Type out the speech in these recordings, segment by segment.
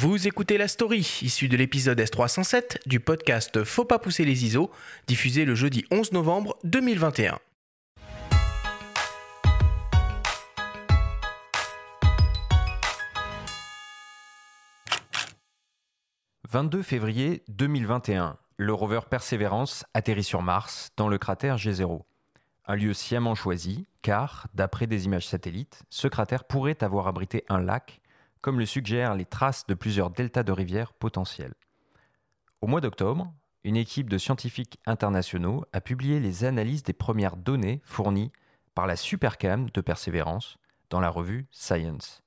Vous écoutez la story, issue de l'épisode S307 du podcast Faut pas pousser les ISO, diffusé le jeudi 11 novembre 2021. « 22 février 2021, le rover Perseverance atterrit sur Mars, dans le cratère G0. Un lieu sciemment choisi, car, d'après des images satellites, ce cratère pourrait avoir abrité un lac comme le suggèrent les traces de plusieurs deltas de rivières potentiels. Au mois d'octobre, une équipe de scientifiques internationaux a publié les analyses des premières données fournies par la Supercam de Persévérance dans la revue Science.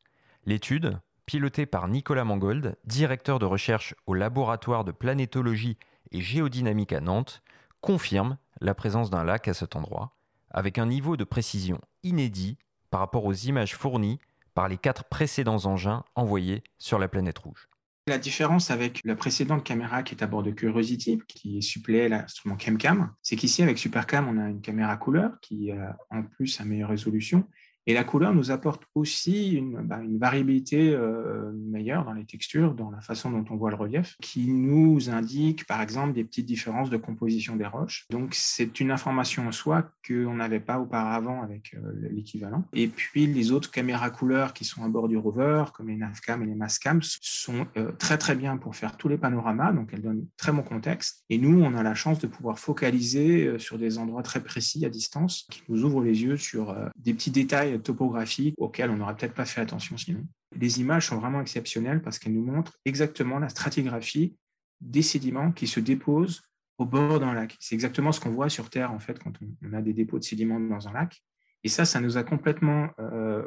L'étude, pilotée par Nicolas Mangold, directeur de recherche au laboratoire de planétologie et géodynamique à Nantes, confirme la présence d'un lac à cet endroit, avec un niveau de précision inédit par rapport aux images fournies par les quatre précédents engins envoyés sur la planète rouge. La différence avec la précédente caméra qui est à bord de Curiosity, qui suppléait l'instrument ChemCam, c'est qu'ici, avec Supercam, on a une caméra couleur qui a en plus une meilleure résolution et la couleur nous apporte aussi une, bah, variabilité euh, meilleure dans les textures, dans la façon dont on voit le relief, qui nous indique par exemple des petites différences de composition des roches. Donc c'est une information en soi qu'on n'avait pas auparavant avec euh, l'équivalent. Et puis les autres caméras couleurs qui sont à bord du rover, comme les Navcam et les Mascam, sont euh, très très bien pour faire tous les panoramas, donc elles donnent très bon contexte. Et nous, on a la chance de pouvoir focaliser sur des endroits très précis à distance, qui nous ouvrent les yeux sur des petits détails topographiques auxquelles on n'aurait peut-être pas fait attention sinon. Les images sont vraiment exceptionnelles parce qu'elles nous montrent exactement la stratigraphie des sédiments qui se déposent au bord d'un lac. C'est exactement ce qu'on voit sur Terre en fait quand on a des dépôts de sédiments dans un lac. Et ça, ça nous a complètement euh,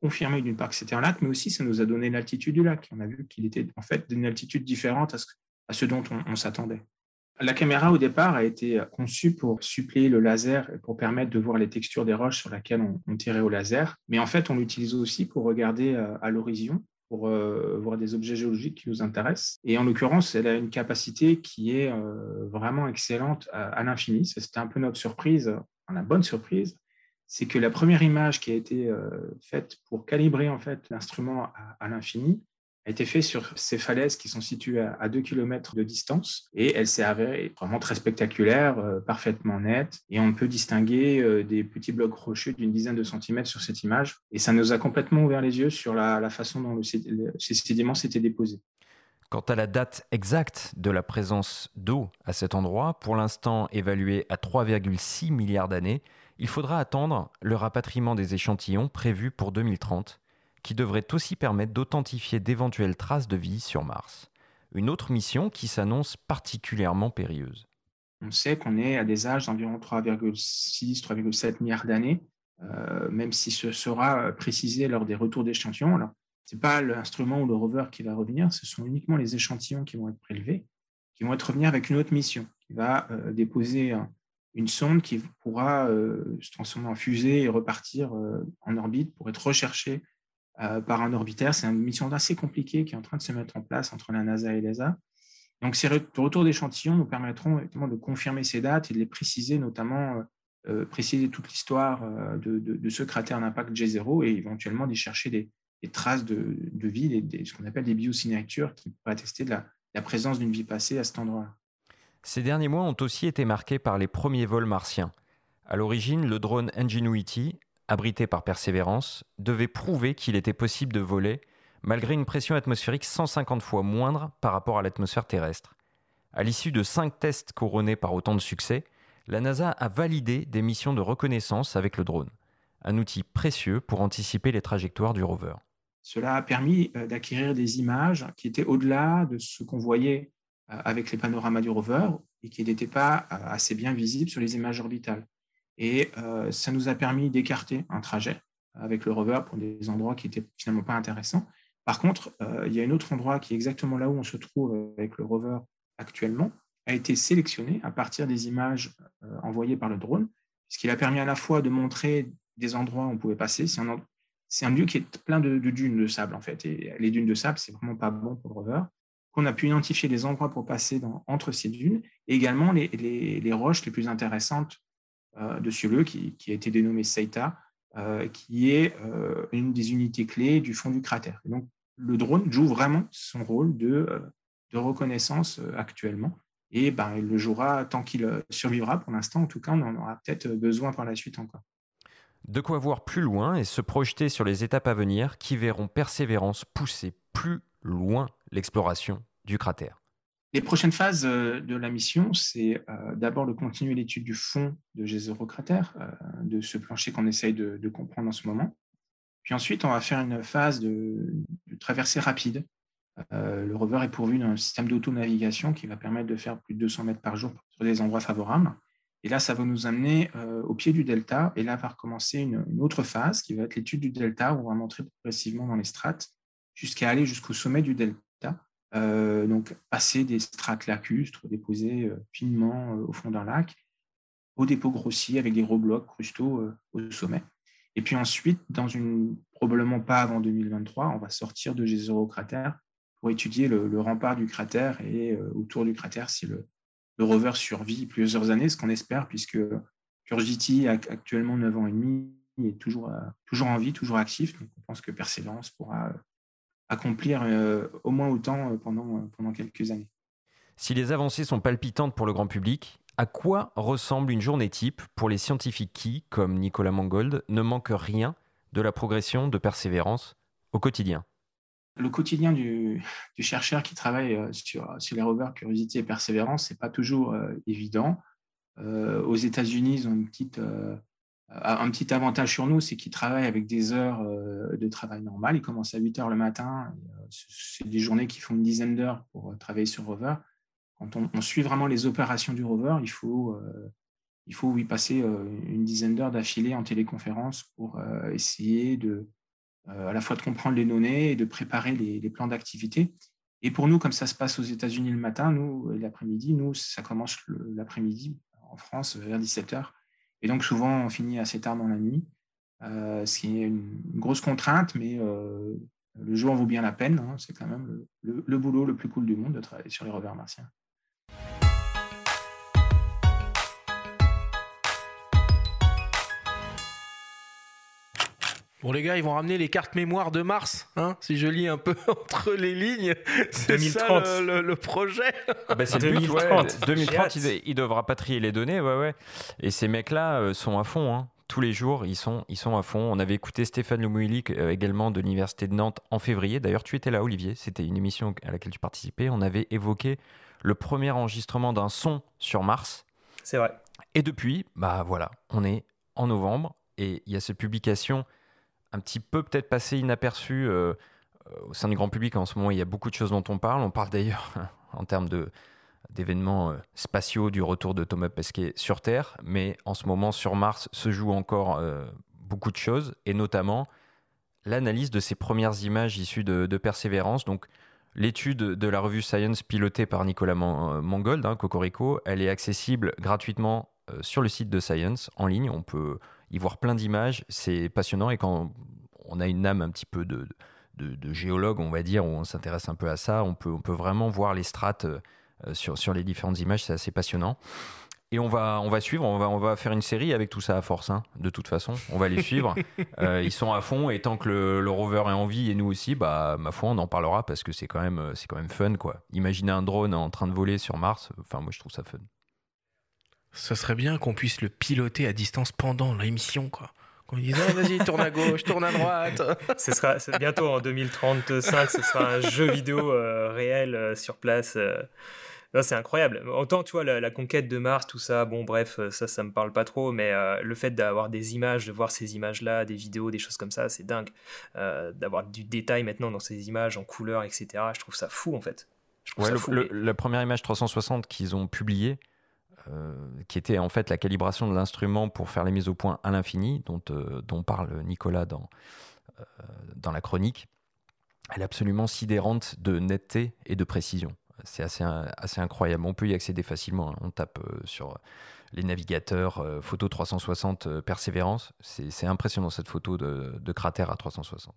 confirmé d'une part que c'était un lac, mais aussi ça nous a donné l'altitude du lac. On a vu qu'il était en fait d'une altitude différente à ce, dont on s'attendait. La caméra, au départ, a été conçue pour suppléer le laser et pour permettre de voir les textures des roches sur lesquelles on, tirait au laser. Mais en fait, on l'utilise aussi pour regarder euh, à l'horizon, pour euh, voir des objets géologiques qui nous intéressent. Et en l'occurrence, elle a une capacité qui est euh, vraiment excellente à, l'infini. C'était un peu notre surprise, la bonne surprise, c'est que la première image qui a été faite pour calibrer en fait l'instrument à l'infini a été fait sur ces falaises qui sont situées à 2 km de distance et elle s'est avérée vraiment très spectaculaire, euh, parfaitement nette et on peut distinguer euh, des petits blocs rocheux d'une dizaine de centimètres sur cette image et ça nous a complètement ouvert les yeux sur la, façon dont ces sédiments s'étaient déposés. Quant à la date exacte de la présence d'eau à cet endroit, pour l'instant évaluée à 3,6 milliards d'années, il faudra attendre le rapatriement des échantillons prévu pour 2030 qui devrait aussi permettre d'authentifier d'éventuelles traces de vie sur Mars. Une autre mission qui s'annonce particulièrement périlleuse. On sait qu'on est à des âges d'environ 3,6, 3,7 milliards d'années, euh, même si ce sera euh, précisé lors des retours d'échantillons. Ce n'est pas l'instrument ou le rover qui va revenir, ce sont uniquement les échantillons qui vont être prélevés, qui vont être revenus avec une autre mission, qui va euh, déposer une sonde qui pourra se transformer en fusée et repartir en orbite pour être recherchée euh, par un orbitaire. C'est une mission assez compliquée qui est en train de se mettre en place entre la NASA et l'ESA. Donc, ces retours d'échantillons nous permettront de confirmer ces dates et de les préciser, notamment euh, euh, préciser toute l'histoire de, ce cratère d'impact J0 et éventuellement d'y chercher des, traces de, vie, ce qu'on appelle des biosignatures qui pourraient attester de la, la présence d'une vie passée à cet endroit. Ces derniers mois ont aussi été marqués par les premiers vols martiens. À l'origine, le drone Ingenuity abrité par Persévérance, devait prouver qu'il était possible de voler malgré une pression atmosphérique 150 fois moindre par rapport à l'atmosphère terrestre. À l'issue de cinq tests couronnés par autant de succès, la NASA a validé des missions de reconnaissance avec le drone, un outil précieux pour anticiper les trajectoires du rover. Cela a permis euh, d'acquérir des images qui étaient au-delà de ce qu'on voyait euh, avec les panoramas du rover et qui n'étaient pas euh, assez bien visibles sur les images orbitales. Et euh, ça nous a permis d'écarter un trajet avec le rover pour des endroits qui n'étaient finalement pas intéressants. Par contre, euh, il y a un autre endroit qui est exactement là où on se trouve avec le rover actuellement, a été sélectionné à partir des images euh, envoyées par le drone, ce qui a permis à la fois de montrer des endroits où on pouvait passer. C'est un, lieu qui est plein de, dunes de sable, en fait. Et les dunes de sable, c'est vraiment pas bon pour le rover. On a pu identifier des endroits pour passer entre ces dunes et également les, les, roches les plus intéressantes euh, de ce lieu qui, a été dénommé Seita, euh, qui est euh, une des unités clés du fond du cratère. donc, le drone joue vraiment son rôle de, de reconnaissance actuellement. Et ben, il le jouera tant qu'il survivra. Pour l'instant, en tout cas, on en aura peut-être besoin par la suite encore. De quoi voir plus loin et se projeter sur les étapes à venir qui verront Persévérance pousser plus loin l'exploration du cratère. Les prochaines phases euh, de la mission, c'est euh, d'abord de continuer l'étude du fond de G0 cratère, euh, de ce plancher qu'on essaye de, comprendre en ce moment. Puis ensuite, on va faire une phase de, traversée rapide. le rover est pourvu d'un système d'auto-navigation qui va permettre de faire plus de 200 mètres par jour sur des endroits favorables. Et là, ça va nous amener au pied du delta. Et là va recommencer une, une autre phase qui va être l'étude du delta, où on va montrer progressivement dans les strates jusqu'à aller jusqu'au sommet du delta. Euh, donc, passer des strates lacustres déposés euh, finement euh, au fond d'un lac, au dépôt grossi avec des gros blocs crustaux au sommet. Et puis ensuite, dans une probablement pas avant 2023, on va sortir de G0 cratère pour étudier le, rempart du cratère et autour du cratère si le, rover survit plusieurs années, ce qu'on espère, puisque Curiosity a actuellement 9 ans et demi, est toujours, toujours en vie, toujours actif. Donc on pense que Persévérance pourra accomplir euh, au moins autant euh, pendant, euh, pendant quelques années. Si les avancées sont palpitantes pour le grand public, à quoi ressemble une journée type pour les scientifiques qui, comme Nicolas Mangold, ne manquent rien de la progression de persévérance au quotidien? Le quotidien du, chercheur qui travaille sur, sur, les rovers Curiosity et Persévérance, ce n'est pas toujours évident. aux États-Unis, ils ont une petite, un petit avantage sur nous, c'est qu'ils travaillent avec des heures euh, de travail normal. Ils commencent à 8 heures le matin. Euh, c'est des journées qui font une dizaine d'heures pour euh, travailler sur rover. Quand on, suit vraiment les opérations du rover, il faut, il faut y passer une dizaine d'heures d'affilée en téléconférence pour essayer de, à la fois de comprendre les données et de préparer les, les plans d'activité. Et pour nous, comme ça se passe aux États-Unis le matin, nous, l'après-midi, nous, ça commence l'après-midi en France vers 17 heures. Et donc, souvent, on finit assez tard dans la nuit, euh, ce qui est une, grosse contrainte, mais euh, le jeu en vaut bien la peine. Hein. C'est quand même le, boulot le plus cool du monde de travailler sur les rovers martiens. Bon les gars, ils vont ramener les cartes mémoire de Mars, hein, si je lis un peu entre les lignes. C'est ça le, projet. Ah bah, c'est 2030. 2030, il, il, devra patrier les données, ouais, ouais. Et ces mecs-là euh, sont à fond, hein. Tous les jours, ils sont, ils sont à fond. On avait écouté Stéphane Lumouilik euh, également de l'Université de Nantes en février. D'ailleurs, tu étais là, Olivier. C'était une émission à laquelle tu participais. On avait évoqué le premier enregistrement d'un son sur Mars. C'est vrai. Et depuis, bah voilà, on est en novembre et il y a cette publication un petit peu peut-être passé inaperçu euh, euh, au sein du grand public. En ce moment, il y a beaucoup de choses dont on parle. On parle d'ailleurs en termes de d'événements euh, spatiaux du retour de Thomas Pesquet sur Terre, mais en ce moment sur Mars se joue encore beaucoup de choses, et notamment l'analyse de ces premières images issues de, Persévérance. Donc l'étude de la revue Science pilotée par Nicolas Mangold, hein, Cocorico, elle est accessible gratuitement sur le site de Science en ligne. On peut y voir plein d'images, c'est passionnant. Et quand on a une âme un petit peu de, de, géologue, on va dire, où on s'intéresse un peu à ça, on peut, on peut vraiment voir les strates euh, sur, sur les différentes images, c'est assez passionnant. Et on va, on va suivre, on va, on va faire une série avec tout ça à force, hein, de toute façon. On va les suivre. Euh, ils sont à fond et tant que le, rover est en vie et nous aussi, bah, ma foi, on en parlera parce que c'est quand, même, quand même fun. quoi. Imaginez un drone en train de voler sur Mars, enfin, moi je trouve ça fun. Ce serait bien qu'on puisse le piloter à distance pendant l'émission, quoi. Qu'on dise, ah, vas-y, tourne à gauche, tourne à droite. ce sera bientôt en 2035, ce sera un jeu vidéo euh, réel euh, sur place. Euh. c'est incroyable. Autant, tu vois, la, conquête de Mars, tout ça, bon, bref, ça, ça me parle pas trop, mais le fait d'avoir des images, de voir ces images-là, des vidéos, des choses comme ça, c'est dingue. d'avoir du détail maintenant dans ces images en couleur, etc., je trouve ça fou, en fait. la première image 360 qu'ils ont publiée, euh, qui était en fait la calibration de l'instrument pour faire les mises au point à l'infini, dont, euh, parle Nicolas dans, euh, dans la chronique, elle est absolument sidérante de netteté et de précision. C'est assez, incroyable. On peut y accéder facilement. Hein. On tape sur les navigateurs photo 360 Persévérance. C'est impressionnant cette photo de cratère à 360.